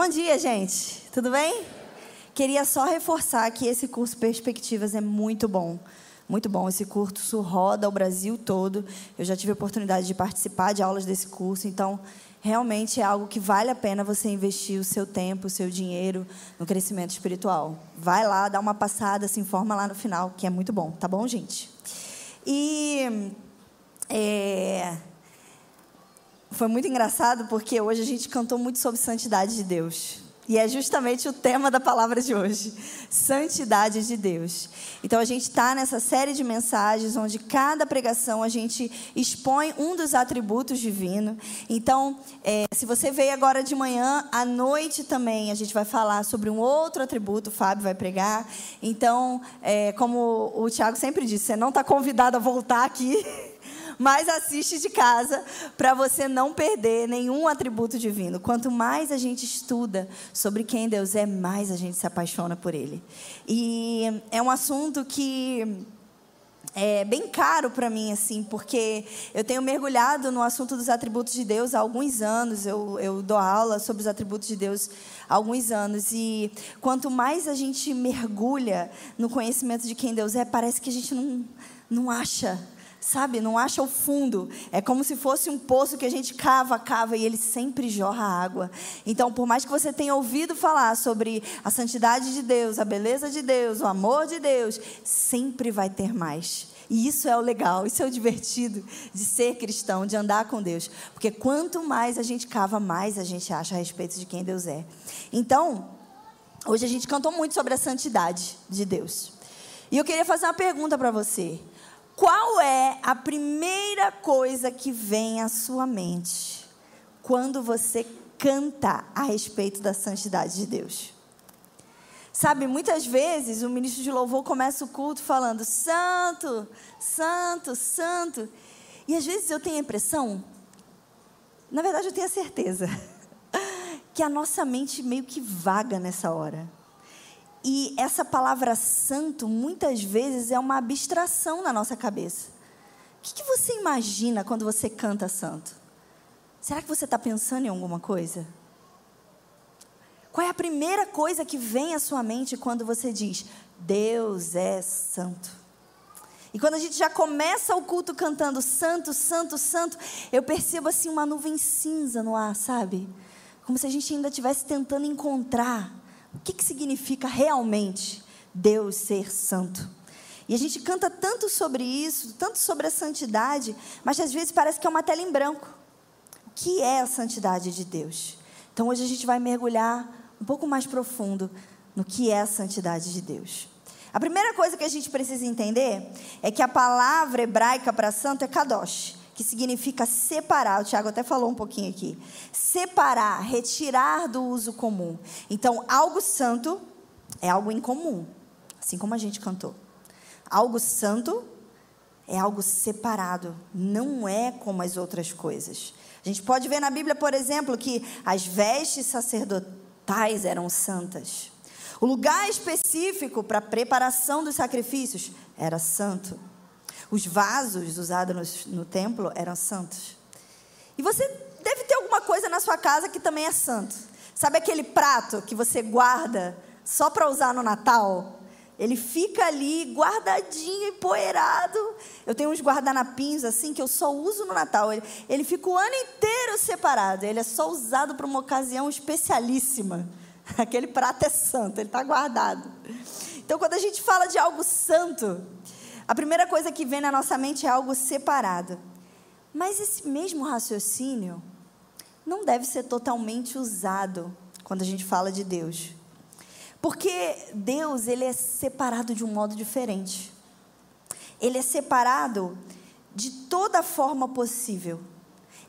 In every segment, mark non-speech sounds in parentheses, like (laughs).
Bom dia, gente. Tudo bem? Queria só reforçar que esse curso Perspectivas é muito bom. Muito bom. Esse curso roda o Brasil todo. Eu já tive a oportunidade de participar de aulas desse curso, então realmente é algo que vale a pena você investir o seu tempo, o seu dinheiro no crescimento espiritual. Vai lá, dá uma passada, se informa lá no final, que é muito bom, tá bom, gente? E é, foi muito engraçado porque hoje a gente cantou muito sobre santidade de Deus. E é justamente o tema da palavra de hoje: santidade de Deus. Então a gente está nessa série de mensagens onde cada pregação a gente expõe um dos atributos divinos. Então, é, se você veio agora de manhã, à noite também a gente vai falar sobre um outro atributo. O Fábio vai pregar. Então, é, como o Tiago sempre disse, você não está convidado a voltar aqui. (laughs) mas assiste de casa para você não perder nenhum atributo divino. Quanto mais a gente estuda sobre quem Deus é, mais a gente se apaixona por Ele. E é um assunto que é bem caro para mim, assim, porque eu tenho mergulhado no assunto dos atributos de Deus há alguns anos. Eu, eu dou aula sobre os atributos de Deus há alguns anos. E quanto mais a gente mergulha no conhecimento de quem Deus é, parece que a gente não, não acha sabe, não acha o fundo. É como se fosse um poço que a gente cava, cava e ele sempre jorra água. Então, por mais que você tenha ouvido falar sobre a santidade de Deus, a beleza de Deus, o amor de Deus, sempre vai ter mais. E isso é o legal, isso é o divertido de ser cristão, de andar com Deus. Porque quanto mais a gente cava, mais a gente acha a respeito de quem Deus é. Então, hoje a gente cantou muito sobre a santidade de Deus. E eu queria fazer uma pergunta para você. Qual é a primeira coisa que vem à sua mente quando você canta a respeito da santidade de Deus? Sabe, muitas vezes o ministro de louvor começa o culto falando santo, santo, santo. E às vezes eu tenho a impressão, na verdade eu tenho a certeza, (laughs) que a nossa mente meio que vaga nessa hora. E essa palavra santo, muitas vezes, é uma abstração na nossa cabeça. O que, que você imagina quando você canta santo? Será que você está pensando em alguma coisa? Qual é a primeira coisa que vem à sua mente quando você diz, Deus é santo? E quando a gente já começa o culto cantando santo, santo, santo, eu percebo assim uma nuvem cinza no ar, sabe? Como se a gente ainda estivesse tentando encontrar o que, que significa realmente Deus ser santo? E a gente canta tanto sobre isso, tanto sobre a santidade, mas às vezes parece que é uma tela em branco. O que é a santidade de Deus? Então hoje a gente vai mergulhar um pouco mais profundo no que é a santidade de Deus. A primeira coisa que a gente precisa entender é que a palavra hebraica para santo é kadosh que significa separar. O Tiago até falou um pouquinho aqui. Separar, retirar do uso comum. Então, algo santo é algo incomum, assim como a gente cantou. Algo santo é algo separado, não é como as outras coisas. A gente pode ver na Bíblia, por exemplo, que as vestes sacerdotais eram santas. O lugar específico para a preparação dos sacrifícios era santo. Os vasos usados no, no templo eram santos. E você deve ter alguma coisa na sua casa que também é santo. Sabe aquele prato que você guarda só para usar no Natal? Ele fica ali guardadinho, empoeirado. Eu tenho uns guardanapinhos assim que eu só uso no Natal. Ele, ele fica o ano inteiro separado. Ele é só usado para uma ocasião especialíssima. (laughs) Aquele prato é santo, ele está guardado. Então, quando a gente fala de algo santo, a primeira coisa que vem na nossa mente é algo separado. Mas esse mesmo raciocínio não deve ser totalmente usado quando a gente fala de Deus. Porque Deus, ele é separado de um modo diferente. Ele é separado de toda forma possível.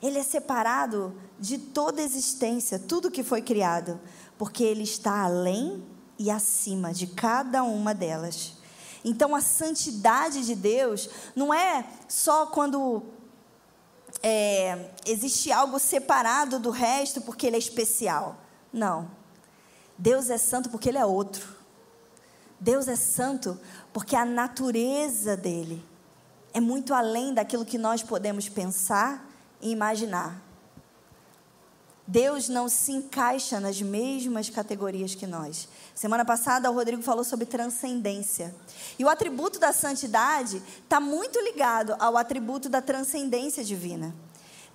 Ele é separado de toda existência, tudo que foi criado, porque ele está além e acima de cada uma delas. Então a santidade de Deus não é só quando é, existe algo separado do resto porque ele é especial. Não. Deus é santo porque ele é outro. Deus é santo porque a natureza dele é muito além daquilo que nós podemos pensar e imaginar. Deus não se encaixa nas mesmas categorias que nós. Semana passada o Rodrigo falou sobre transcendência. E o atributo da santidade está muito ligado ao atributo da transcendência divina.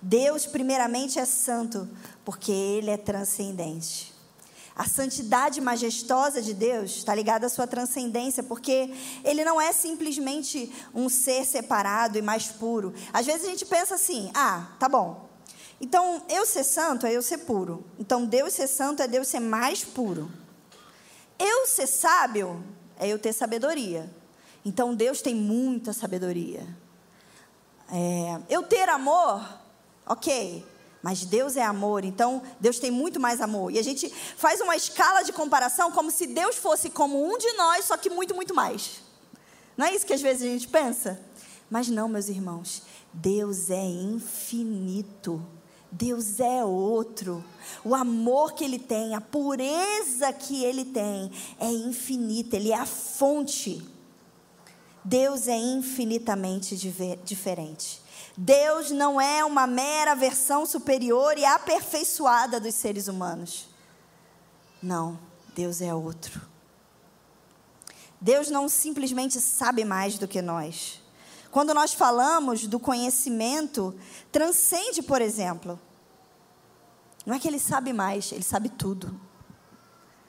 Deus, primeiramente, é santo, porque Ele é transcendente. A santidade majestosa de Deus está ligada à sua transcendência, porque Ele não é simplesmente um ser separado e mais puro. Às vezes a gente pensa assim: ah, tá bom, então, eu ser santo é eu ser puro. Então, Deus ser santo é Deus ser mais puro. Eu ser sábio é eu ter sabedoria. Então, Deus tem muita sabedoria. É, eu ter amor, ok. Mas Deus é amor, então Deus tem muito mais amor. E a gente faz uma escala de comparação como se Deus fosse como um de nós, só que muito, muito mais. Não é isso que às vezes a gente pensa? Mas não, meus irmãos. Deus é infinito. Deus é outro. O amor que Ele tem, a pureza que Ele tem é infinita, Ele é a fonte. Deus é infinitamente diferente. Deus não é uma mera versão superior e aperfeiçoada dos seres humanos. Não, Deus é outro. Deus não simplesmente sabe mais do que nós. Quando nós falamos do conhecimento, transcende, por exemplo. Não é que ele sabe mais, ele sabe tudo.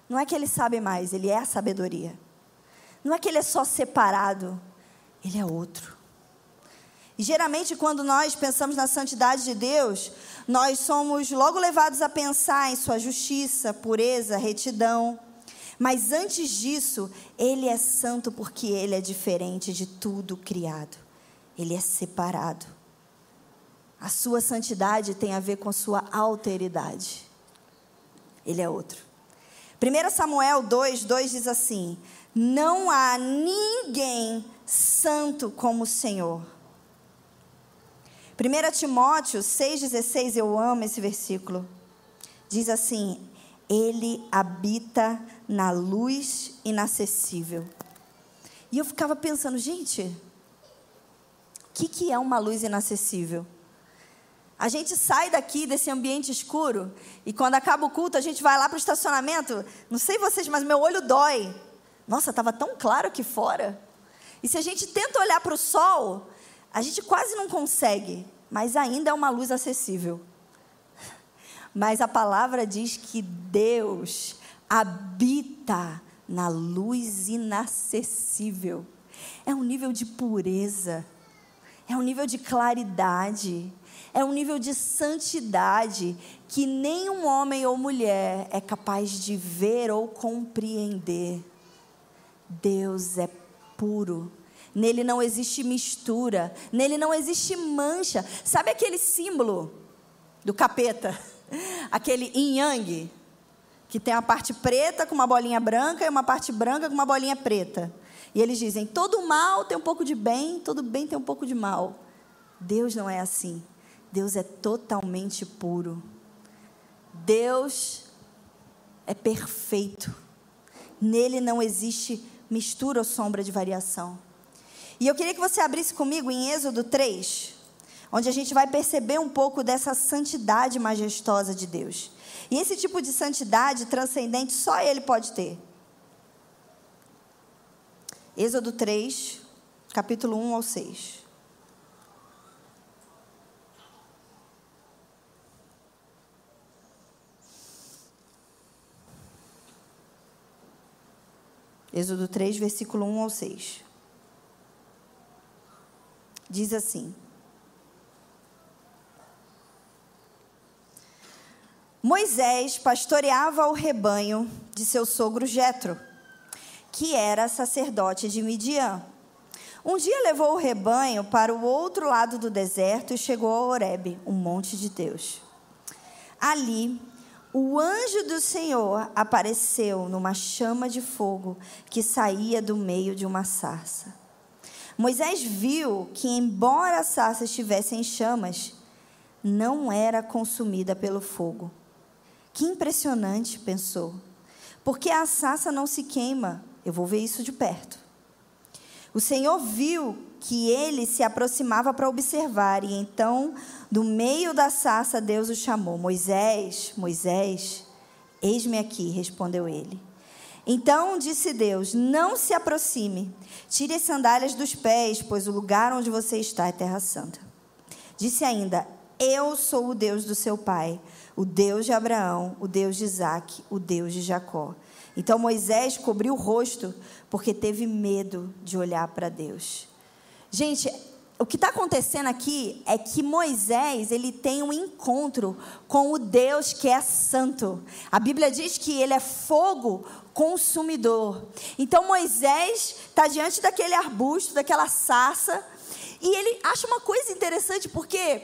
Não é que ele sabe mais, ele é a sabedoria. Não é que ele é só separado, ele é outro. E geralmente, quando nós pensamos na santidade de Deus, nós somos logo levados a pensar em sua justiça, pureza, retidão. Mas antes disso, ele é santo porque ele é diferente de tudo criado. Ele é separado. A sua santidade tem a ver com a sua alteridade. Ele é outro. 1 Samuel 2, 2 diz assim: Não há ninguém santo como o Senhor. 1 Timóteo 6,16, eu amo esse versículo. Diz assim: Ele habita na luz inacessível. E eu ficava pensando, gente, que, que é uma luz inacessível? A gente sai daqui desse ambiente escuro e quando acaba o culto a gente vai lá para o estacionamento. Não sei vocês, mas meu olho dói. Nossa, estava tão claro aqui fora. E se a gente tenta olhar para o sol, a gente quase não consegue, mas ainda é uma luz acessível. (laughs) Mas a palavra diz que Deus habita na luz inacessível. É um nível de pureza é um nível de claridade, é um nível de santidade que nenhum homem ou mulher é capaz de ver ou compreender. Deus é puro. Nele não existe mistura, nele não existe mancha. Sabe aquele símbolo do capeta? (laughs) Aquele yin yang, que tem a parte preta com uma bolinha branca e uma parte branca com uma bolinha preta. E eles dizem: todo mal tem um pouco de bem, todo bem tem um pouco de mal. Deus não é assim. Deus é totalmente puro. Deus é perfeito. Nele não existe mistura ou sombra de variação. E eu queria que você abrisse comigo em Êxodo 3, onde a gente vai perceber um pouco dessa santidade majestosa de Deus. E esse tipo de santidade transcendente só Ele pode ter. Êxodo 3, capítulo 1 ao 6. Êxodo 3, versículo 1 ao 6. Diz assim: Moisés pastoreava o rebanho de seu sogro Jetro que era sacerdote de Midian. Um dia levou o rebanho para o outro lado do deserto e chegou a Horebe, um monte de Deus. Ali, o anjo do Senhor apareceu numa chama de fogo que saía do meio de uma sarça. Moisés viu que, embora a sarça estivesse em chamas, não era consumida pelo fogo. Que impressionante, pensou. Porque a sarça não se queima eu vou ver isso de perto. O Senhor viu que ele se aproximava para observar, e então, do meio da sarça, Deus o chamou: Moisés, Moisés, eis-me aqui, respondeu ele. Então disse Deus: Não se aproxime, tire as sandálias dos pés, pois o lugar onde você está é terra santa. Disse ainda: Eu sou o Deus do seu pai, o Deus de Abraão, o Deus de Isaque, o Deus de Jacó. Então Moisés cobriu o rosto porque teve medo de olhar para Deus. Gente, o que está acontecendo aqui é que Moisés ele tem um encontro com o Deus que é santo. A Bíblia diz que ele é fogo consumidor. Então Moisés está diante daquele arbusto, daquela sarça, e ele acha uma coisa interessante porque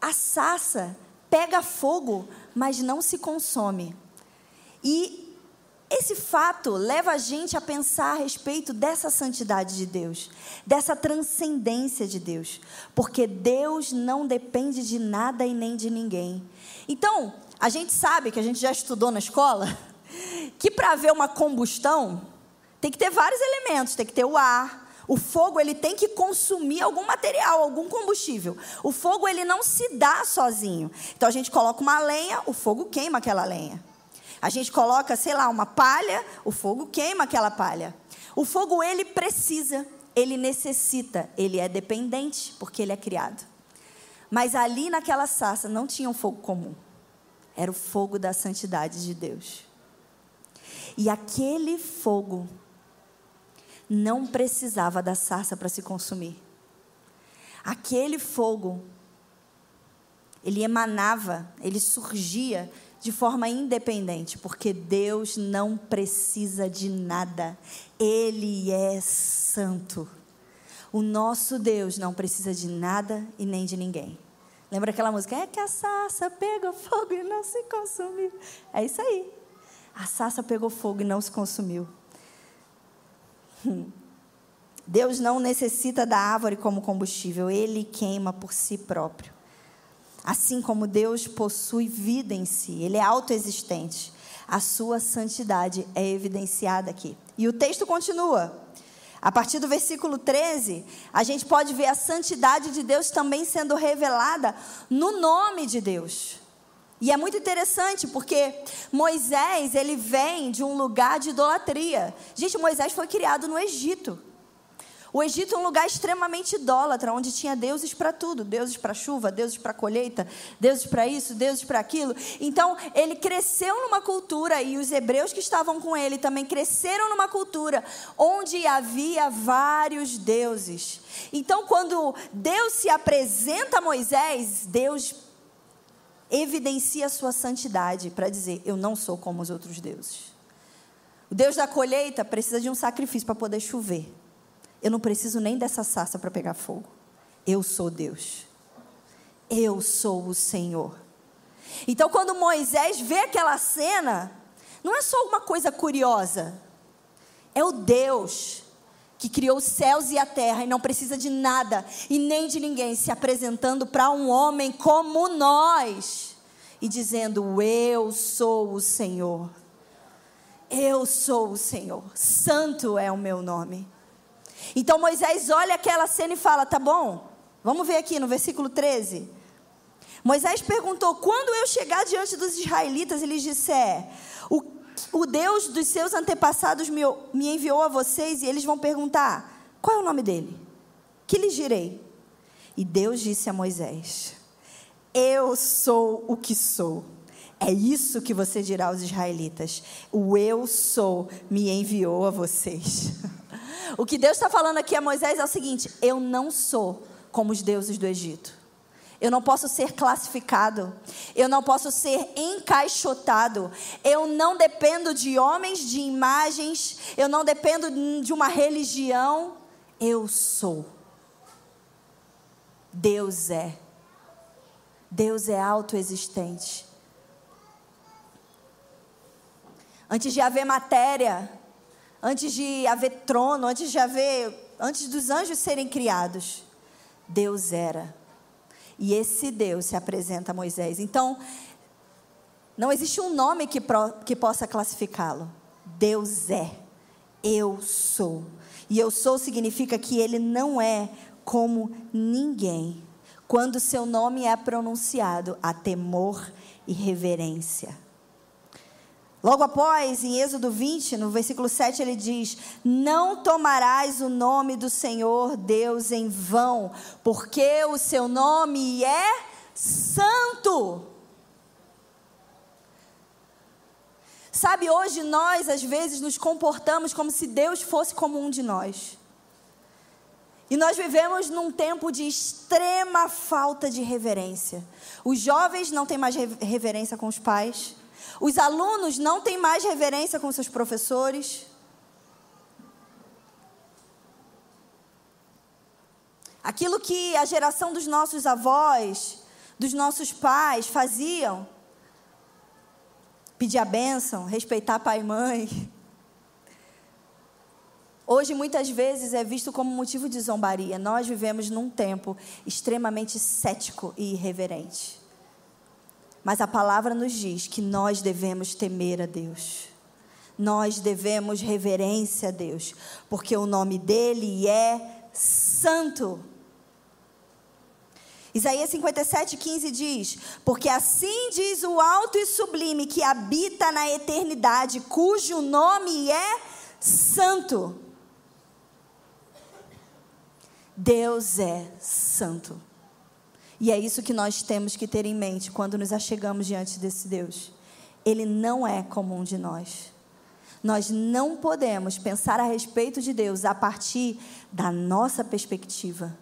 a sarça pega fogo, mas não se consome. E esse fato leva a gente a pensar a respeito dessa santidade de Deus, dessa transcendência de Deus, porque Deus não depende de nada e nem de ninguém. Então, a gente sabe que a gente já estudou na escola (laughs) que para haver uma combustão tem que ter vários elementos, tem que ter o ar, o fogo ele tem que consumir algum material, algum combustível. O fogo ele não se dá sozinho. Então a gente coloca uma lenha, o fogo queima aquela lenha. A gente coloca, sei lá, uma palha, o fogo queima aquela palha. O fogo ele precisa, ele necessita, ele é dependente porque ele é criado. Mas ali naquela sarça não tinha um fogo comum. Era o fogo da santidade de Deus. E aquele fogo não precisava da sarça para se consumir. Aquele fogo, ele emanava, ele surgia de forma independente, porque Deus não precisa de nada, Ele é santo. O nosso Deus não precisa de nada e nem de ninguém. Lembra aquela música? É que a sarça pegou fogo e não se consumiu. É isso aí. A sarça pegou fogo e não se consumiu. Hum. Deus não necessita da árvore como combustível, ele queima por si próprio. Assim como Deus possui vida em si, Ele é autoexistente. A sua santidade é evidenciada aqui. E o texto continua. A partir do versículo 13, a gente pode ver a santidade de Deus também sendo revelada no nome de Deus. E é muito interessante porque Moisés, ele vem de um lugar de idolatria. Gente, Moisés foi criado no Egito. O Egito é um lugar extremamente idólatra, onde tinha deuses para tudo: deuses para chuva, deuses para colheita, deuses para isso, deuses para aquilo. Então, ele cresceu numa cultura, e os hebreus que estavam com ele também cresceram numa cultura onde havia vários deuses. Então, quando Deus se apresenta a Moisés, Deus evidencia a sua santidade para dizer: Eu não sou como os outros deuses. O Deus da colheita precisa de um sacrifício para poder chover. Eu não preciso nem dessa sarça para pegar fogo. Eu sou Deus. Eu sou o Senhor. Então, quando Moisés vê aquela cena, não é só uma coisa curiosa. É o Deus que criou os céus e a terra e não precisa de nada e nem de ninguém se apresentando para um homem como nós e dizendo: Eu sou o Senhor. Eu sou o Senhor. Santo é o meu nome. Então Moisés olha aquela cena e fala: tá bom, vamos ver aqui no versículo 13. Moisés perguntou: quando eu chegar diante dos israelitas e lhes disser, o, o Deus dos seus antepassados me, me enviou a vocês, e eles vão perguntar: qual é o nome dele? Que lhes direi? E Deus disse a Moisés: Eu sou o que sou. É isso que você dirá aos israelitas. O eu sou me enviou a vocês. (laughs) O que Deus está falando aqui a Moisés é o seguinte: eu não sou como os deuses do Egito. Eu não posso ser classificado. Eu não posso ser encaixotado. Eu não dependo de homens, de imagens. Eu não dependo de uma religião. Eu sou. Deus é. Deus é autoexistente. Antes de haver matéria, antes de haver trono, antes de haver, antes dos anjos serem criados, Deus era. E esse Deus se apresenta a Moisés. Então, não existe um nome que, pro, que possa classificá-lo. Deus é. Eu sou. E eu sou significa que ele não é como ninguém. Quando seu nome é pronunciado, há temor e reverência. Logo após, em Êxodo 20, no versículo 7, ele diz: Não tomarás o nome do Senhor Deus em vão, porque o seu nome é santo. Sabe, hoje nós às vezes nos comportamos como se Deus fosse como um de nós. E nós vivemos num tempo de extrema falta de reverência. Os jovens não têm mais reverência com os pais. Os alunos não têm mais reverência com seus professores. Aquilo que a geração dos nossos avós, dos nossos pais faziam, pedir a bênção, respeitar pai e mãe. Hoje, muitas vezes, é visto como motivo de zombaria. Nós vivemos num tempo extremamente cético e irreverente. Mas a palavra nos diz que nós devemos temer a Deus. Nós devemos reverência a Deus, porque o nome dele é santo. Isaías 57, 15 diz: Porque assim diz o alto e sublime que habita na eternidade, cujo nome é santo. Deus é santo. E é isso que nós temos que ter em mente quando nos achegamos diante desse Deus. Ele não é como um de nós. Nós não podemos pensar a respeito de Deus a partir da nossa perspectiva.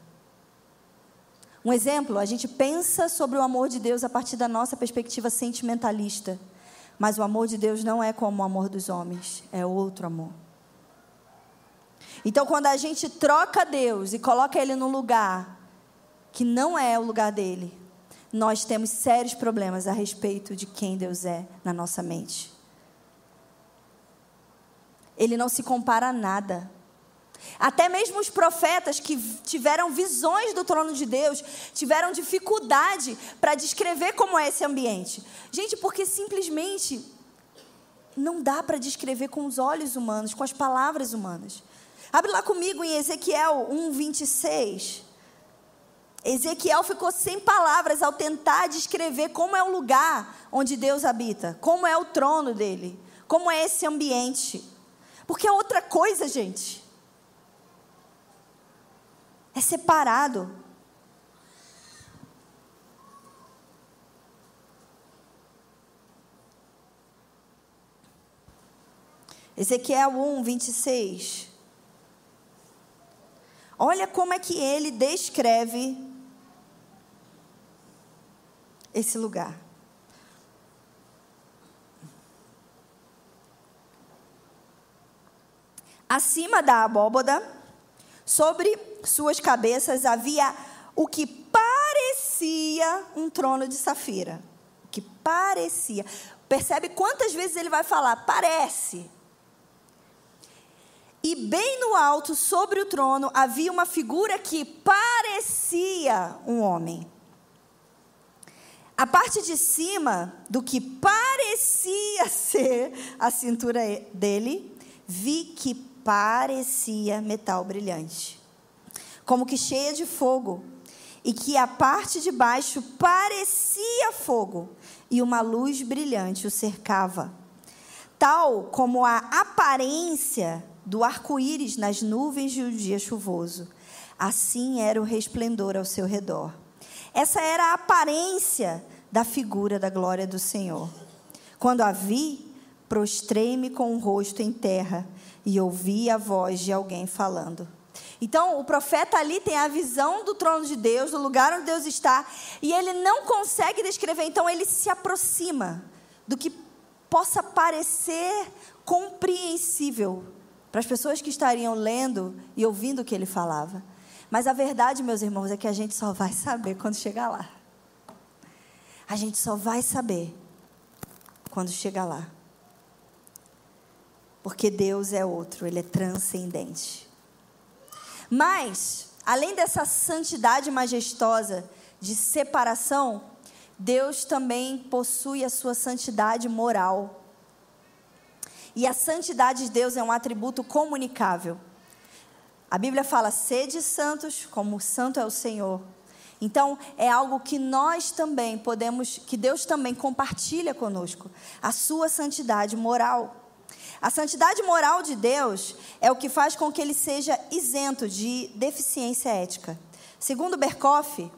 Um exemplo, a gente pensa sobre o amor de Deus a partir da nossa perspectiva sentimentalista. Mas o amor de Deus não é como o amor dos homens, é outro amor. Então, quando a gente troca Deus e coloca Ele no lugar que não é o lugar dele, nós temos sérios problemas a respeito de quem Deus é na nossa mente. Ele não se compara a nada. Até mesmo os profetas que tiveram visões do trono de Deus tiveram dificuldade para descrever como é esse ambiente. Gente, porque simplesmente não dá para descrever com os olhos humanos, com as palavras humanas. Abre lá comigo em Ezequiel 1, 26. Ezequiel ficou sem palavras ao tentar descrever como é o lugar onde Deus habita, como é o trono dele, como é esse ambiente. Porque é outra coisa, gente. É separado. Ezequiel 1, 26. Olha como é que ele descreve esse lugar. Acima da abóboda, sobre suas cabeças havia o que parecia um trono de safira. O que parecia. Percebe quantas vezes ele vai falar? Parece. E bem no alto, sobre o trono, havia uma figura que parecia um homem. A parte de cima do que parecia (laughs) ser a cintura dele, vi que parecia metal brilhante, como que cheia de fogo, e que a parte de baixo parecia fogo, e uma luz brilhante o cercava, tal como a aparência do arco-íris nas nuvens de um dia chuvoso. Assim era o resplendor ao seu redor. Essa era a aparência da figura da glória do Senhor. Quando a vi, prostrei-me com o rosto em terra e ouvi a voz de alguém falando. Então, o profeta ali tem a visão do trono de Deus, do lugar onde Deus está, e ele não consegue descrever, então ele se aproxima do que possa parecer compreensível para as pessoas que estariam lendo e ouvindo o que ele falava. Mas a verdade, meus irmãos, é que a gente só vai saber quando chegar lá. A gente só vai saber quando chegar lá. Porque Deus é outro, Ele é transcendente. Mas, além dessa santidade majestosa de separação, Deus também possui a sua santidade moral. E a santidade de Deus é um atributo comunicável. A Bíblia fala: sede santos, como santo é o Senhor. Então, é algo que nós também podemos, que Deus também compartilha conosco, a sua santidade moral. A santidade moral de Deus é o que faz com que ele seja isento de deficiência ética. Segundo Berkoff,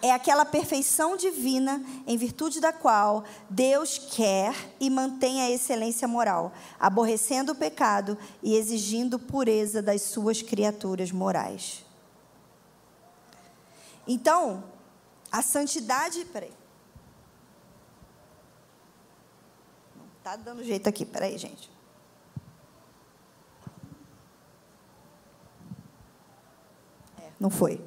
é aquela perfeição divina em virtude da qual Deus quer e mantém a excelência moral, aborrecendo o pecado e exigindo pureza das suas criaturas morais. Então, a santidade. Peraí. Está dando jeito aqui, peraí, gente. É, não foi.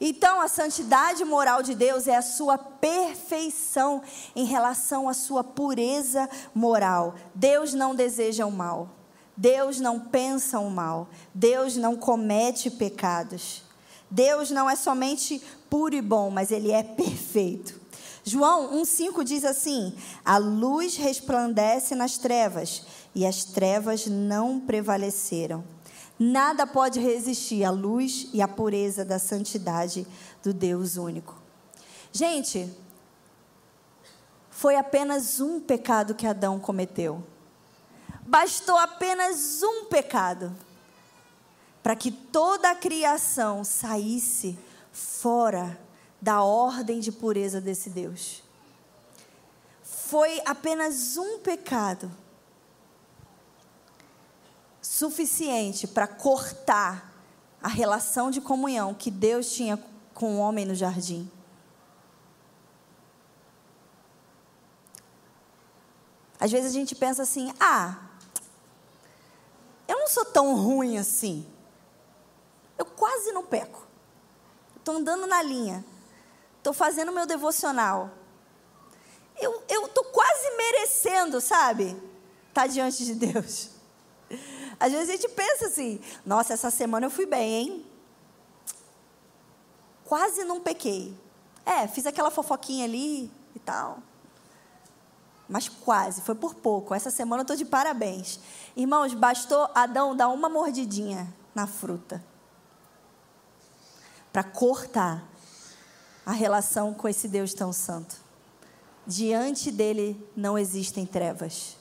Então, a santidade moral de Deus é a sua perfeição em relação à sua pureza moral. Deus não deseja o mal. Deus não pensa o mal. Deus não comete pecados. Deus não é somente puro e bom, mas ele é perfeito. João 1,5 diz assim: A luz resplandece nas trevas, e as trevas não prevaleceram. Nada pode resistir à luz e à pureza da santidade do Deus único. Gente, foi apenas um pecado que Adão cometeu. Bastou apenas um pecado para que toda a criação saísse fora da ordem de pureza desse Deus. Foi apenas um pecado suficiente para cortar a relação de comunhão que Deus tinha com o homem no jardim. Às vezes a gente pensa assim: ah, eu não sou tão ruim assim. Eu quase não peco. Estou andando na linha. Estou fazendo meu devocional. Eu estou quase merecendo, sabe? Estar tá diante de Deus. (laughs) Às vezes a gente pensa assim: nossa, essa semana eu fui bem, hein? Quase não pequei. É, fiz aquela fofoquinha ali e tal. Mas quase, foi por pouco. Essa semana eu estou de parabéns. Irmãos, bastou Adão dar uma mordidinha na fruta para cortar a relação com esse Deus tão santo. Diante dele não existem trevas.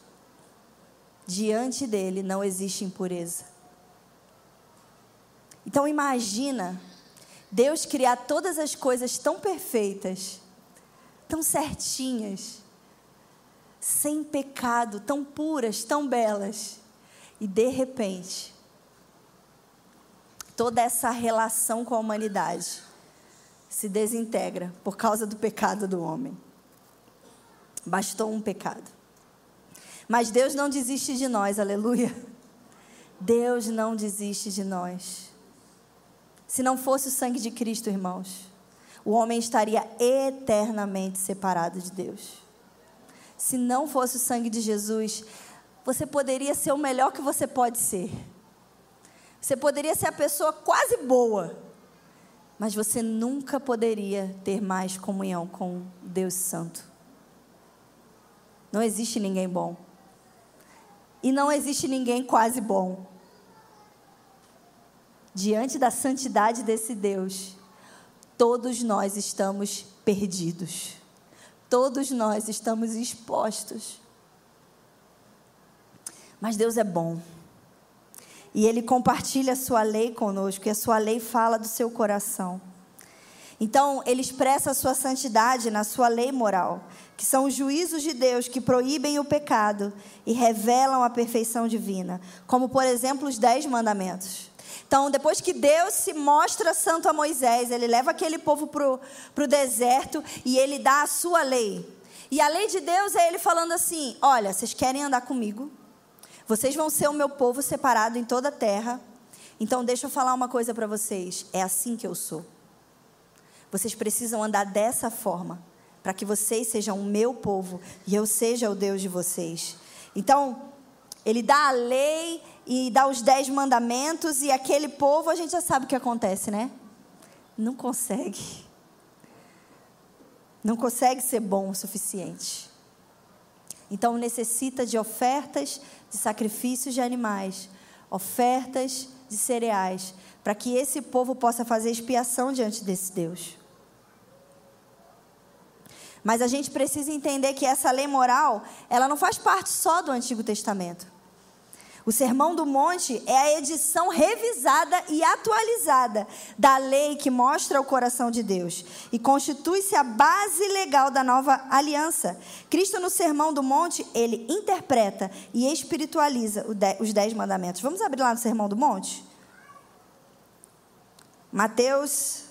Diante dele não existe impureza. Então imagina Deus criar todas as coisas tão perfeitas, tão certinhas, sem pecado, tão puras, tão belas, e de repente, toda essa relação com a humanidade se desintegra por causa do pecado do homem. Bastou um pecado. Mas Deus não desiste de nós, aleluia. Deus não desiste de nós. Se não fosse o sangue de Cristo, irmãos, o homem estaria eternamente separado de Deus. Se não fosse o sangue de Jesus, você poderia ser o melhor que você pode ser. Você poderia ser a pessoa quase boa, mas você nunca poderia ter mais comunhão com Deus Santo. Não existe ninguém bom. E não existe ninguém quase bom. Diante da santidade desse Deus, todos nós estamos perdidos. Todos nós estamos expostos. Mas Deus é bom. E Ele compartilha a sua lei conosco, e a sua lei fala do seu coração. Então, Ele expressa a sua santidade na sua lei moral que são os juízos de Deus que proíbem o pecado e revelam a perfeição divina, como por exemplo os dez mandamentos. Então, depois que Deus se mostra santo a Moisés, ele leva aquele povo para o deserto e ele dá a sua lei. E a lei de Deus é ele falando assim: olha, vocês querem andar comigo, vocês vão ser o meu povo separado em toda a terra. Então, deixa eu falar uma coisa para vocês: é assim que eu sou. Vocês precisam andar dessa forma para que vocês sejam o meu povo e eu seja o Deus de vocês. Então, ele dá a lei e dá os dez mandamentos, e aquele povo, a gente já sabe o que acontece, né? Não consegue. Não consegue ser bom o suficiente. Então necessita de ofertas de sacrifícios de animais, ofertas de cereais, para que esse povo possa fazer expiação diante desse Deus. Mas a gente precisa entender que essa lei moral, ela não faz parte só do Antigo Testamento. O Sermão do Monte é a edição revisada e atualizada da lei que mostra o coração de Deus e constitui-se a base legal da nova aliança. Cristo, no Sermão do Monte, ele interpreta e espiritualiza os dez mandamentos. Vamos abrir lá no Sermão do Monte? Mateus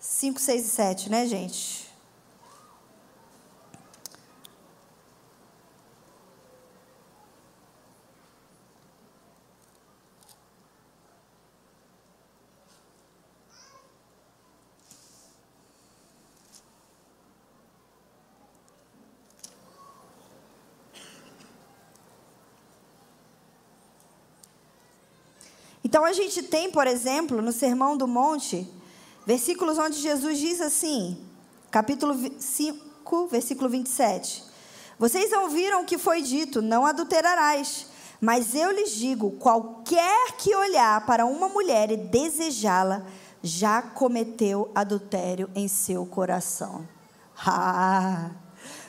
5, 6 e 7, né, gente? Então a gente tem, por exemplo, no Sermão do Monte, versículos onde Jesus diz assim, capítulo 5, versículo 27. Vocês ouviram o que foi dito: não adulterarás. Mas eu lhes digo: qualquer que olhar para uma mulher e desejá-la, já cometeu adultério em seu coração. Ah,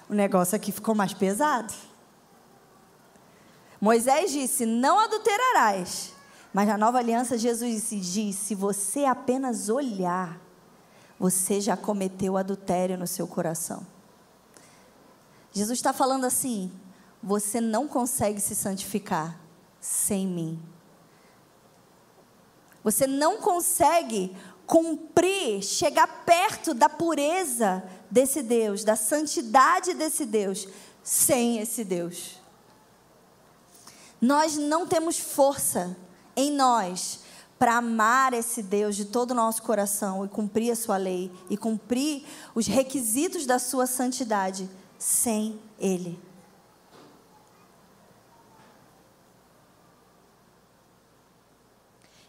o negócio aqui ficou mais pesado. Moisés disse: Não adulterarás. Mas na nova aliança, Jesus diz: se você apenas olhar, você já cometeu adultério no seu coração. Jesus está falando assim: você não consegue se santificar sem mim. Você não consegue cumprir, chegar perto da pureza desse Deus, da santidade desse Deus, sem esse Deus. Nós não temos força em nós para amar esse Deus de todo o nosso coração e cumprir a sua lei e cumprir os requisitos da sua santidade sem Ele.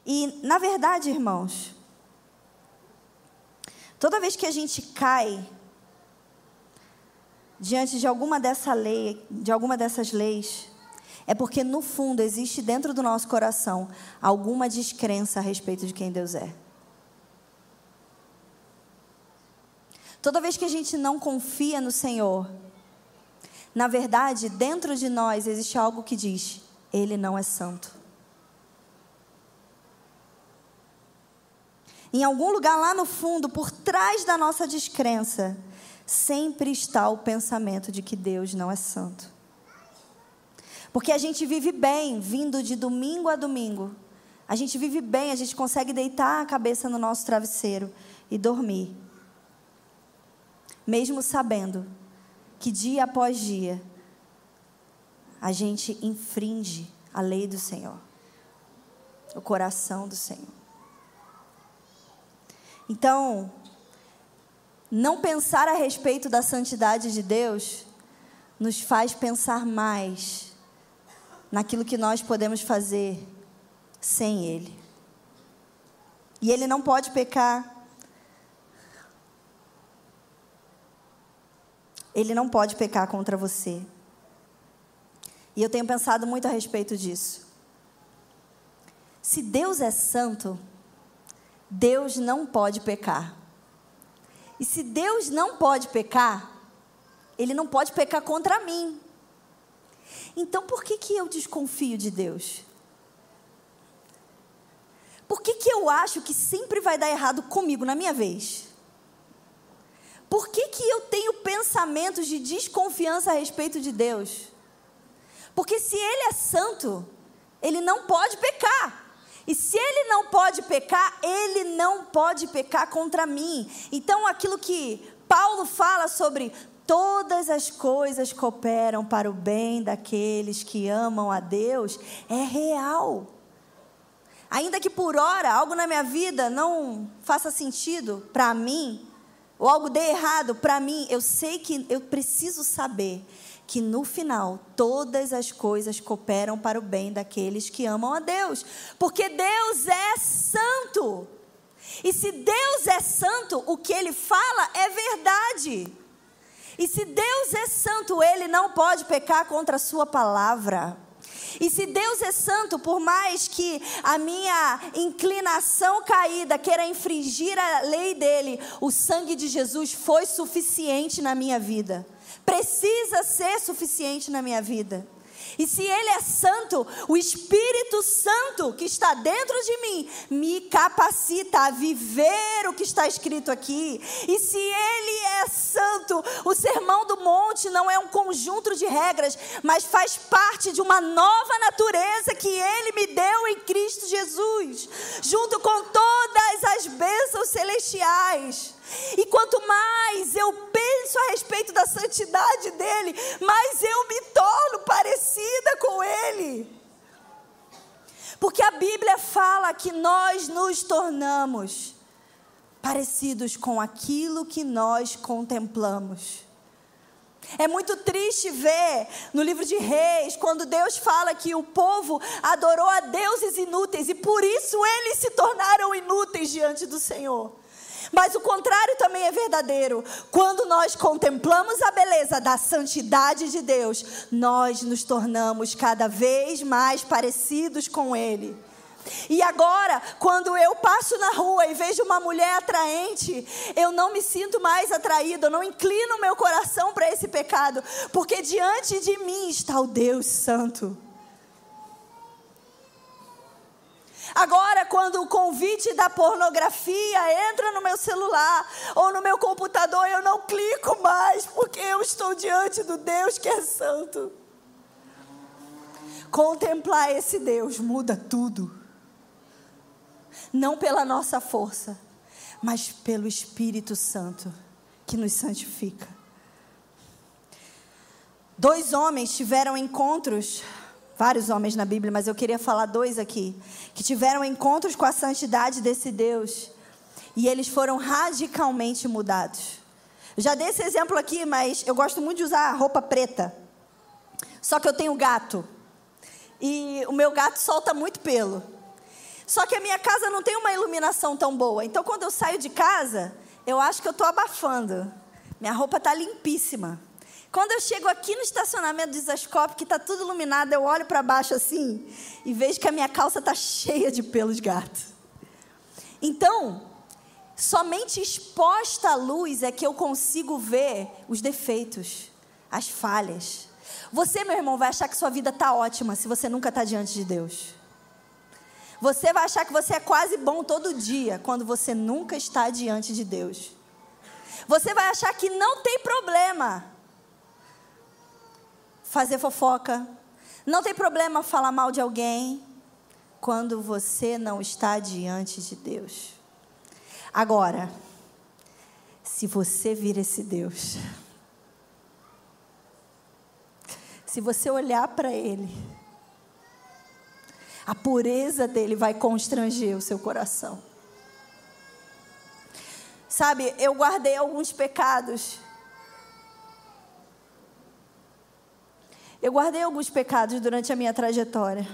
E, na verdade, irmãos, toda vez que a gente cai diante de alguma dessa lei, de alguma dessas leis, é porque no fundo existe dentro do nosso coração alguma descrença a respeito de quem Deus é. Toda vez que a gente não confia no Senhor, na verdade, dentro de nós existe algo que diz: Ele não é santo. Em algum lugar lá no fundo, por trás da nossa descrença, sempre está o pensamento de que Deus não é santo. Porque a gente vive bem, vindo de domingo a domingo. A gente vive bem, a gente consegue deitar a cabeça no nosso travesseiro e dormir. Mesmo sabendo que dia após dia a gente infringe a lei do Senhor, o coração do Senhor. Então, não pensar a respeito da santidade de Deus nos faz pensar mais naquilo que nós podemos fazer sem Ele. E Ele não pode pecar. Ele não pode pecar contra você. E eu tenho pensado muito a respeito disso. Se Deus é santo, Deus não pode pecar. E se Deus não pode pecar, Ele não pode pecar contra mim. Então por que, que eu desconfio de Deus? Por que, que eu acho que sempre vai dar errado comigo na minha vez? Por que, que eu tenho pensamentos de desconfiança a respeito de Deus? Porque se Ele é santo, Ele não pode pecar. E se Ele não pode pecar, Ele não pode pecar contra mim. Então, aquilo que Paulo fala sobre todas as coisas cooperam para o bem daqueles que amam a Deus, é real. Ainda que por hora algo na minha vida não faça sentido para mim, ou algo dê errado para mim, eu sei que eu preciso saber que no final todas as coisas cooperam para o bem daqueles que amam a Deus, porque Deus é santo. E se Deus é santo, o que ele fala é verdade. E se Deus é santo, ele não pode pecar contra a sua palavra. E se Deus é santo, por mais que a minha inclinação caída queira infringir a lei dele, o sangue de Jesus foi suficiente na minha vida. Precisa ser suficiente na minha vida. E se Ele é santo, o Espírito Santo que está dentro de mim me capacita a viver o que está escrito aqui. E se Ele é santo, o Sermão do Monte não é um conjunto de regras, mas faz parte de uma nova natureza que Ele me deu em Cristo Jesus, junto com todas as bênçãos celestiais. E quanto mais eu penso a respeito da santidade dele, mais eu me torno parecida com ele. Porque a Bíblia fala que nós nos tornamos parecidos com aquilo que nós contemplamos. É muito triste ver no livro de Reis, quando Deus fala que o povo adorou a deuses inúteis e por isso eles se tornaram inúteis diante do Senhor. Mas o contrário também é verdadeiro. Quando nós contemplamos a beleza da santidade de Deus, nós nos tornamos cada vez mais parecidos com Ele. E agora, quando eu passo na rua e vejo uma mulher atraente, eu não me sinto mais atraído, eu não inclino meu coração para esse pecado, porque diante de mim está o Deus Santo. Agora, quando o convite da pornografia entra no meu celular ou no meu computador, eu não clico mais, porque eu estou diante do Deus que é santo. Contemplar esse Deus muda tudo. Não pela nossa força, mas pelo Espírito Santo que nos santifica. Dois homens tiveram encontros vários homens na Bíblia, mas eu queria falar dois aqui, que tiveram encontros com a santidade desse Deus e eles foram radicalmente mudados. Já dei esse exemplo aqui, mas eu gosto muito de usar roupa preta. Só que eu tenho gato. E o meu gato solta muito pelo. Só que a minha casa não tem uma iluminação tão boa. Então, quando eu saio de casa, eu acho que eu estou abafando. Minha roupa está limpíssima. Quando eu chego aqui no estacionamento do Isascope, que está tudo iluminado, eu olho para baixo assim e vejo que a minha calça está cheia de pelos de gato. Então, somente exposta à luz é que eu consigo ver os defeitos, as falhas. Você, meu irmão, vai achar que sua vida está ótima se você nunca está diante de Deus. Você vai achar que você é quase bom todo dia quando você nunca está diante de Deus. Você vai achar que não tem problema fazer fofoca. Não tem problema falar mal de alguém quando você não está diante de Deus. Agora, se você vir esse Deus, se você olhar para Ele, a pureza dele vai constranger o seu coração. Sabe, eu guardei alguns pecados Eu guardei alguns pecados durante a minha trajetória.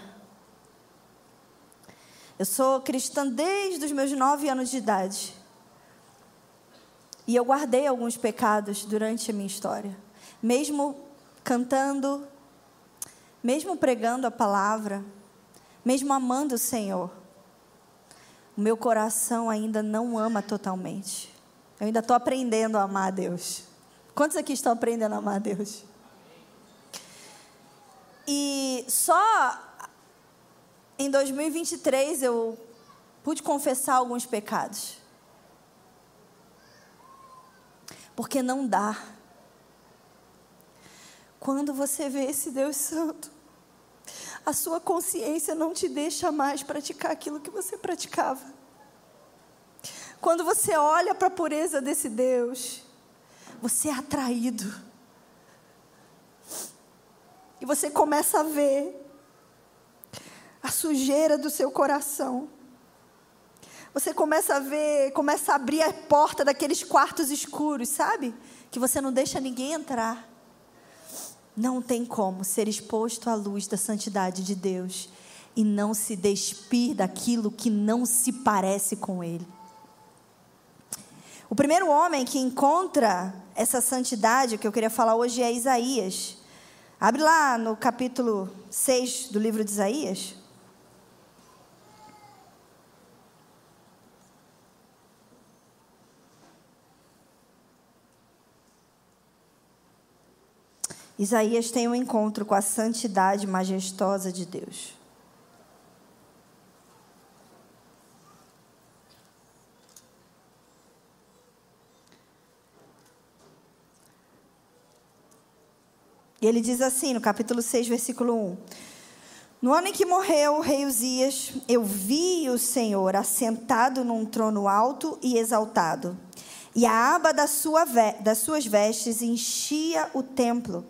Eu sou cristã desde os meus nove anos de idade. E eu guardei alguns pecados durante a minha história. Mesmo cantando, mesmo pregando a palavra, mesmo amando o Senhor, o meu coração ainda não ama totalmente. Eu ainda estou aprendendo a amar a Deus. Quantos aqui estão aprendendo a amar a Deus? E só em 2023 eu pude confessar alguns pecados. Porque não dá. Quando você vê esse Deus Santo, a sua consciência não te deixa mais praticar aquilo que você praticava. Quando você olha para a pureza desse Deus, você é atraído e você começa a ver a sujeira do seu coração. Você começa a ver, começa a abrir a porta daqueles quartos escuros, sabe? Que você não deixa ninguém entrar. Não tem como ser exposto à luz da santidade de Deus e não se despir daquilo que não se parece com Ele. O primeiro homem que encontra essa santidade que eu queria falar hoje é Isaías. Abre lá no capítulo 6 do livro de Isaías. Isaías tem um encontro com a santidade majestosa de Deus. E ele diz assim, no capítulo 6, versículo 1. No ano em que morreu o rei Uzias, eu vi o Senhor assentado num trono alto e exaltado, e a aba da sua, das suas vestes enchia o templo.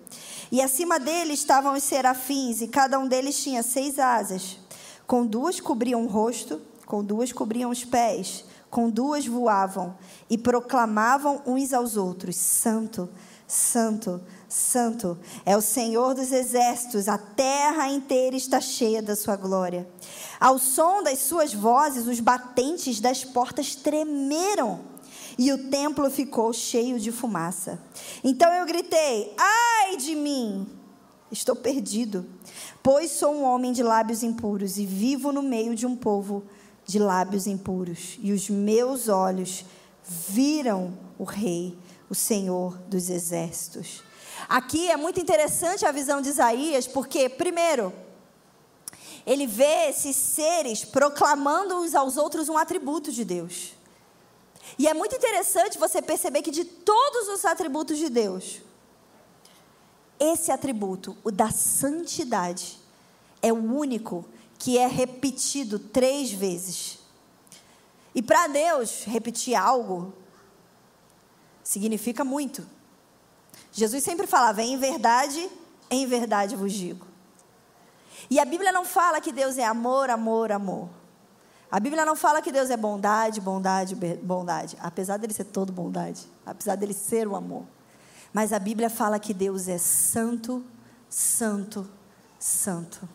E acima dele estavam os serafins, e cada um deles tinha seis asas. Com duas cobriam o rosto, com duas cobriam os pés, com duas voavam, e proclamavam uns aos outros: Santo, Santo, Santo é o Senhor dos exércitos, a terra inteira está cheia da sua glória. Ao som das suas vozes, os batentes das portas tremeram e o templo ficou cheio de fumaça. Então eu gritei: Ai de mim! Estou perdido, pois sou um homem de lábios impuros e vivo no meio de um povo de lábios impuros, e os meus olhos viram o Rei, o Senhor dos exércitos. Aqui é muito interessante a visão de Isaías, porque, primeiro, ele vê esses seres proclamando uns aos outros um atributo de Deus. E é muito interessante você perceber que de todos os atributos de Deus, esse atributo, o da santidade, é o único que é repetido três vezes. E para Deus, repetir algo significa muito. Jesus sempre falava: em verdade, em verdade vos digo. E a Bíblia não fala que Deus é amor, amor, amor. A Bíblia não fala que Deus é bondade, bondade, bondade. Apesar dele ser todo bondade, apesar dele ser o amor. Mas a Bíblia fala que Deus é santo, santo, santo.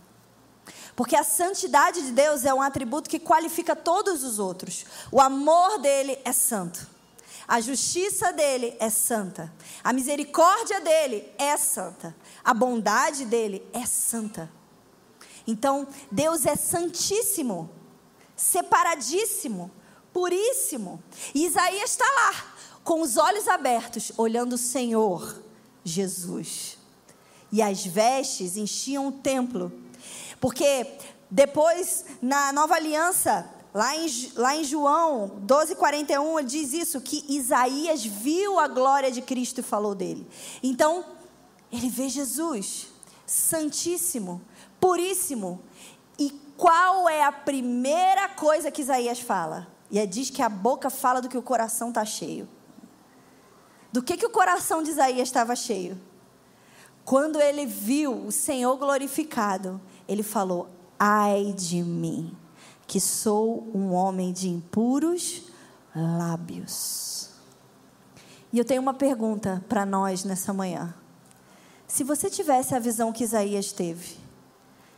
Porque a santidade de Deus é um atributo que qualifica todos os outros. O amor dele é santo. A justiça dele é santa. A misericórdia dele é santa. A bondade dele é santa. Então, Deus é santíssimo, separadíssimo, puríssimo. E Isaías está lá, com os olhos abertos, olhando o Senhor Jesus. E as vestes enchiam o templo. Porque depois, na nova aliança, Lá em, lá em João 12,41, ele diz isso: que Isaías viu a glória de Cristo e falou dele. Então, ele vê Jesus, Santíssimo, Puríssimo. E qual é a primeira coisa que Isaías fala? E é, diz que a boca fala do que o coração está cheio. Do que, que o coração de Isaías estava cheio? Quando ele viu o Senhor glorificado, ele falou: Ai de mim que sou um homem de impuros lábios. E eu tenho uma pergunta para nós nessa manhã. Se você tivesse a visão que Isaías teve,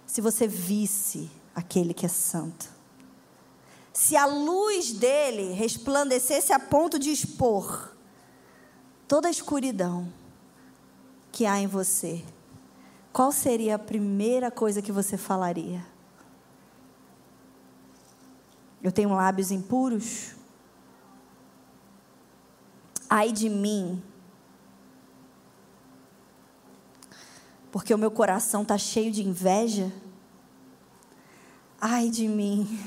se você visse aquele que é santo, se a luz dele resplandecesse a ponto de expor toda a escuridão que há em você, qual seria a primeira coisa que você falaria? Eu tenho lábios impuros? Ai de mim. Porque o meu coração está cheio de inveja? Ai de mim.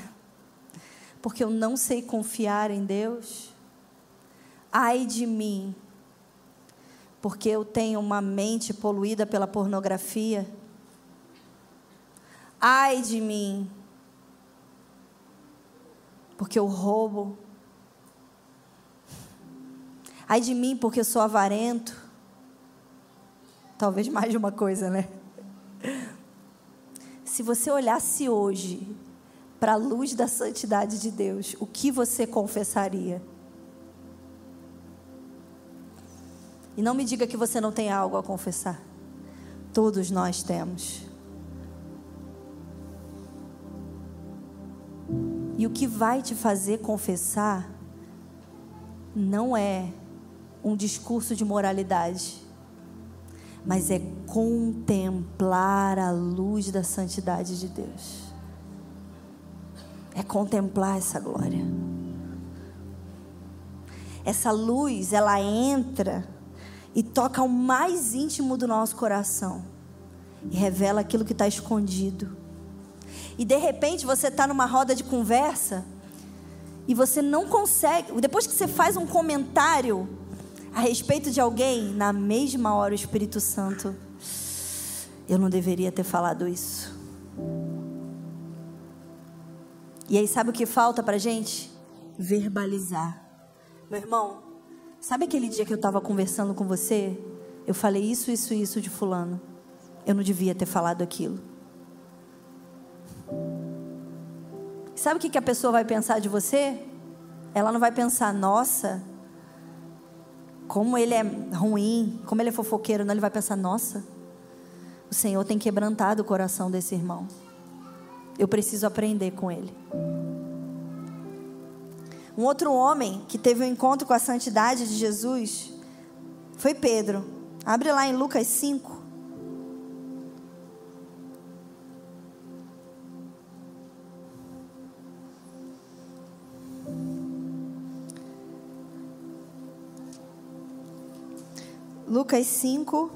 Porque eu não sei confiar em Deus? Ai de mim. Porque eu tenho uma mente poluída pela pornografia? Ai de mim porque eu roubo. Ai de mim, porque eu sou avarento. Talvez mais de uma coisa, né? Se você olhasse hoje para a luz da santidade de Deus, o que você confessaria? E não me diga que você não tem algo a confessar. Todos nós temos. E o que vai te fazer confessar não é um discurso de moralidade, mas é contemplar a luz da santidade de Deus. É contemplar essa glória. Essa luz, ela entra e toca o mais íntimo do nosso coração e revela aquilo que está escondido. E de repente você está numa roda de conversa e você não consegue, depois que você faz um comentário a respeito de alguém, na mesma hora o Espírito Santo, eu não deveria ter falado isso. E aí, sabe o que falta pra gente? Verbalizar. Meu irmão, sabe aquele dia que eu estava conversando com você? Eu falei isso, isso, isso de Fulano. Eu não devia ter falado aquilo. Sabe o que, que a pessoa vai pensar de você? Ela não vai pensar, nossa, como ele é ruim, como ele é fofoqueiro. Não, ele vai pensar, nossa, o Senhor tem quebrantado o coração desse irmão. Eu preciso aprender com ele. Um outro homem que teve um encontro com a santidade de Jesus foi Pedro. Abre lá em Lucas 5. Lucas 5,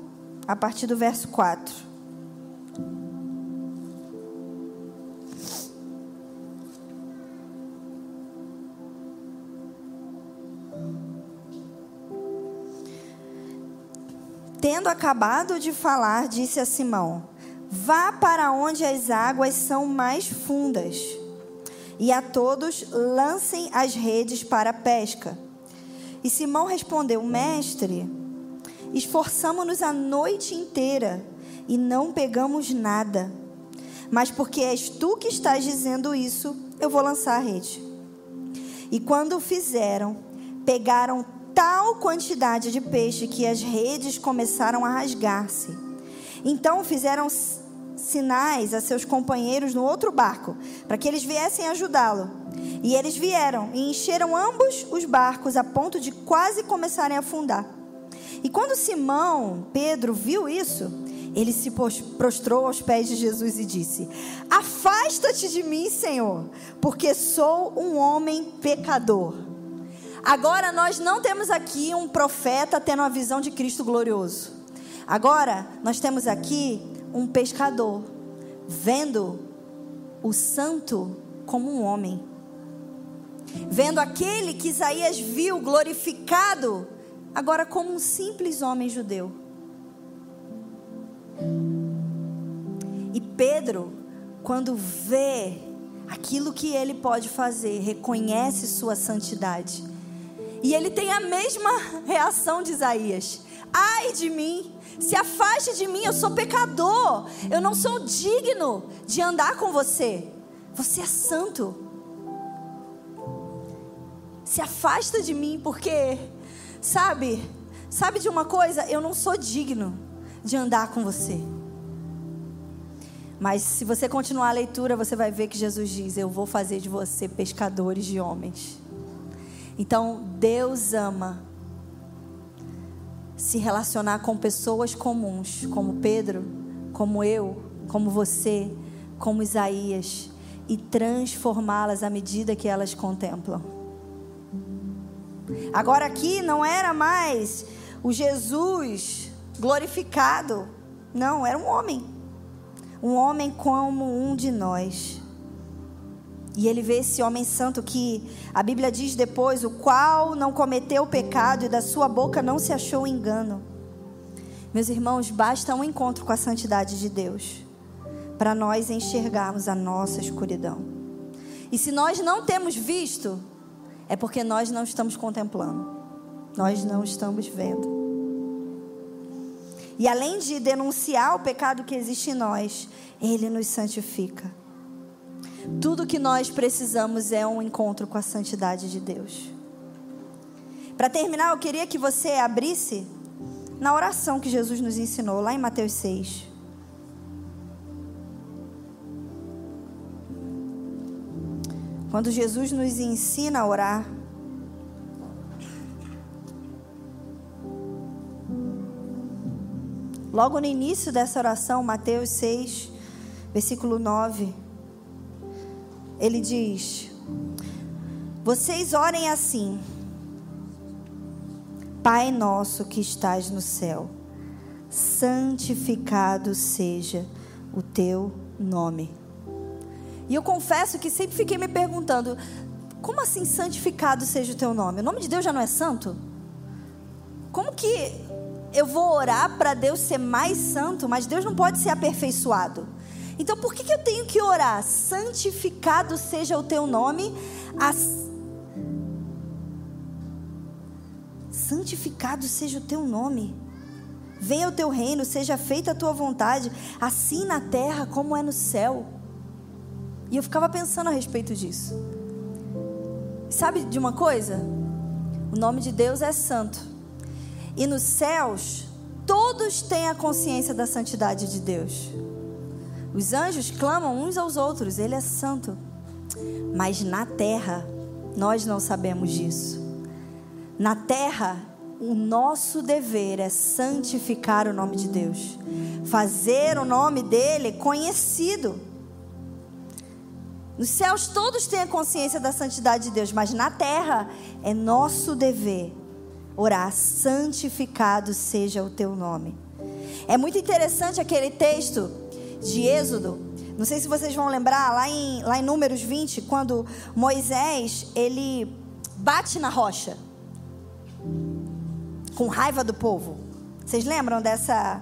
a partir do verso 4. Tendo acabado de falar, disse a Simão: Vá para onde as águas são mais fundas, e a todos lancem as redes para a pesca. E Simão respondeu: Mestre, Esforçamos-nos a noite inteira e não pegamos nada. Mas porque és tu que estás dizendo isso, eu vou lançar a rede. E quando fizeram, pegaram tal quantidade de peixe que as redes começaram a rasgar-se. Então fizeram sinais a seus companheiros no outro barco, para que eles viessem ajudá-lo. E eles vieram e encheram ambos os barcos a ponto de quase começarem a afundar. E quando Simão, Pedro, viu isso, ele se prostrou aos pés de Jesus e disse: Afasta-te de mim, Senhor, porque sou um homem pecador. Agora nós não temos aqui um profeta tendo uma visão de Cristo glorioso. Agora nós temos aqui um pescador vendo o santo como um homem. Vendo aquele que Isaías viu glorificado agora como um simples homem judeu. E Pedro, quando vê aquilo que ele pode fazer, reconhece sua santidade. E ele tem a mesma reação de Isaías: Ai de mim, se afaste de mim, eu sou pecador, eu não sou digno de andar com você. Você é santo. Se afasta de mim, porque Sabe? Sabe de uma coisa? Eu não sou digno de andar com você. Mas se você continuar a leitura, você vai ver que Jesus diz: Eu vou fazer de você pescadores de homens. Então, Deus ama se relacionar com pessoas comuns, como Pedro, como eu, como você, como Isaías, e transformá-las à medida que elas contemplam. Agora aqui não era mais o Jesus glorificado. Não, era um homem. Um homem como um de nós. E ele vê esse homem santo que a Bíblia diz depois: o qual não cometeu pecado e da sua boca não se achou engano. Meus irmãos, basta um encontro com a santidade de Deus para nós enxergarmos a nossa escuridão. E se nós não temos visto, é porque nós não estamos contemplando, nós não estamos vendo. E além de denunciar o pecado que existe em nós, Ele nos santifica. Tudo que nós precisamos é um encontro com a santidade de Deus. Para terminar, eu queria que você abrisse na oração que Jesus nos ensinou, lá em Mateus 6. Quando Jesus nos ensina a orar, logo no início dessa oração, Mateus 6, versículo 9, ele diz: Vocês orem assim, Pai nosso que estás no céu, santificado seja o teu nome. E eu confesso que sempre fiquei me perguntando: como assim santificado seja o teu nome? O nome de Deus já não é santo? Como que eu vou orar para Deus ser mais santo, mas Deus não pode ser aperfeiçoado? Então por que, que eu tenho que orar? Santificado seja o teu nome. As... Santificado seja o teu nome. Venha o teu reino, seja feita a tua vontade, assim na terra como é no céu. E eu ficava pensando a respeito disso. Sabe de uma coisa? O nome de Deus é santo. E nos céus, todos têm a consciência da santidade de Deus. Os anjos clamam uns aos outros, Ele é santo. Mas na terra, nós não sabemos disso. Na terra, o nosso dever é santificar o nome de Deus, fazer o nome dele conhecido. Nos céus todos têm a consciência da santidade de Deus, mas na terra é nosso dever orar: santificado seja o teu nome. É muito interessante aquele texto de Êxodo. Não sei se vocês vão lembrar, lá em, lá em Números 20, quando Moisés ele bate na rocha com raiva do povo. Vocês lembram dessa,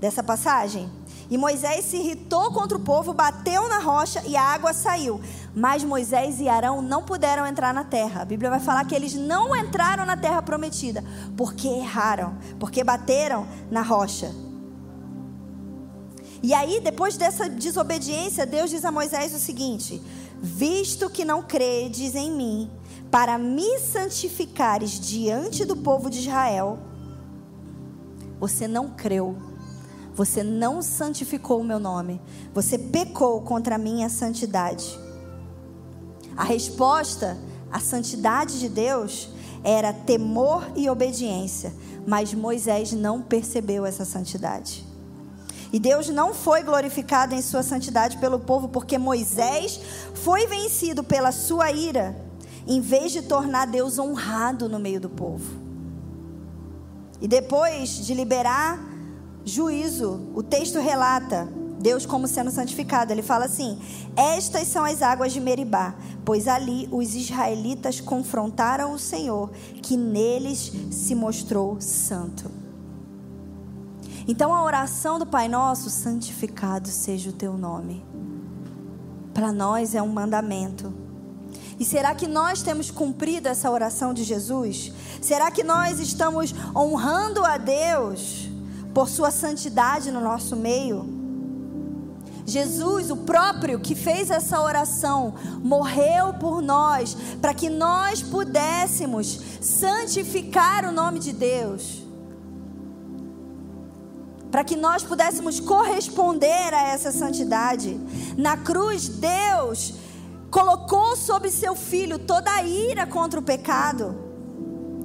dessa passagem? E Moisés se irritou contra o povo, bateu na rocha e a água saiu. Mas Moisés e Arão não puderam entrar na terra. A Bíblia vai falar que eles não entraram na terra prometida, porque erraram, porque bateram na rocha. E aí, depois dessa desobediência, Deus diz a Moisés o seguinte: Visto que não credes em mim, para me santificares diante do povo de Israel, você não creu você não santificou o meu nome. Você pecou contra a minha santidade. A resposta à santidade de Deus era temor e obediência, mas Moisés não percebeu essa santidade. E Deus não foi glorificado em sua santidade pelo povo, porque Moisés foi vencido pela sua ira, em vez de tornar Deus honrado no meio do povo. E depois de liberar juízo. O texto relata Deus como sendo santificado. Ele fala assim: Estas são as águas de Meribá, pois ali os israelitas confrontaram o Senhor, que neles se mostrou santo. Então a oração do Pai Nosso, santificado seja o teu nome. Para nós é um mandamento. E será que nós temos cumprido essa oração de Jesus? Será que nós estamos honrando a Deus? Por sua santidade no nosso meio. Jesus, o próprio que fez essa oração, morreu por nós, para que nós pudéssemos santificar o nome de Deus. Para que nós pudéssemos corresponder a essa santidade. Na cruz, Deus colocou sobre seu filho toda a ira contra o pecado.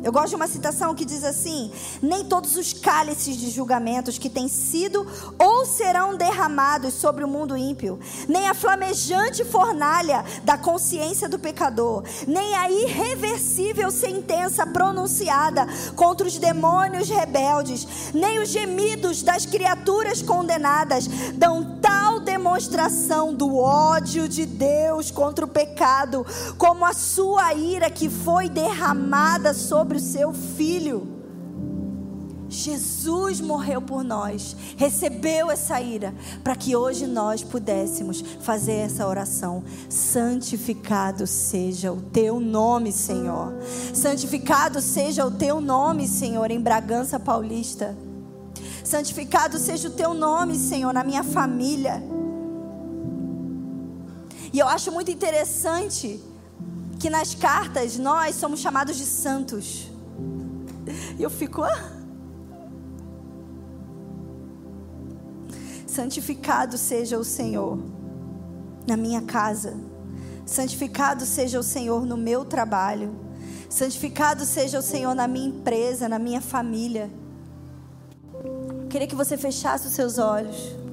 Eu gosto de uma citação que diz assim: Nem todos os cálices de julgamentos que têm sido ou serão derramados sobre o mundo ímpio, nem a flamejante fornalha da consciência do pecador, nem a irreversível sentença pronunciada contra os demônios rebeldes, nem os gemidos das criaturas condenadas dão tal demonstração do ódio de Deus contra o pecado, como a sua ira que foi derramada sobre o seu filho. Jesus morreu por nós, recebeu essa ira, para que hoje nós pudéssemos fazer essa oração. Santificado seja o teu nome, Senhor. Santificado seja o teu nome, Senhor, em Bragança Paulista. Santificado seja o teu nome, Senhor, na minha família. E eu acho muito interessante que nas cartas nós somos chamados de santos. E eu fico. Ah. Santificado seja o Senhor na minha casa. Santificado seja o Senhor no meu trabalho. Santificado seja o Senhor na minha empresa, na minha família. Eu queria que você fechasse os seus olhos.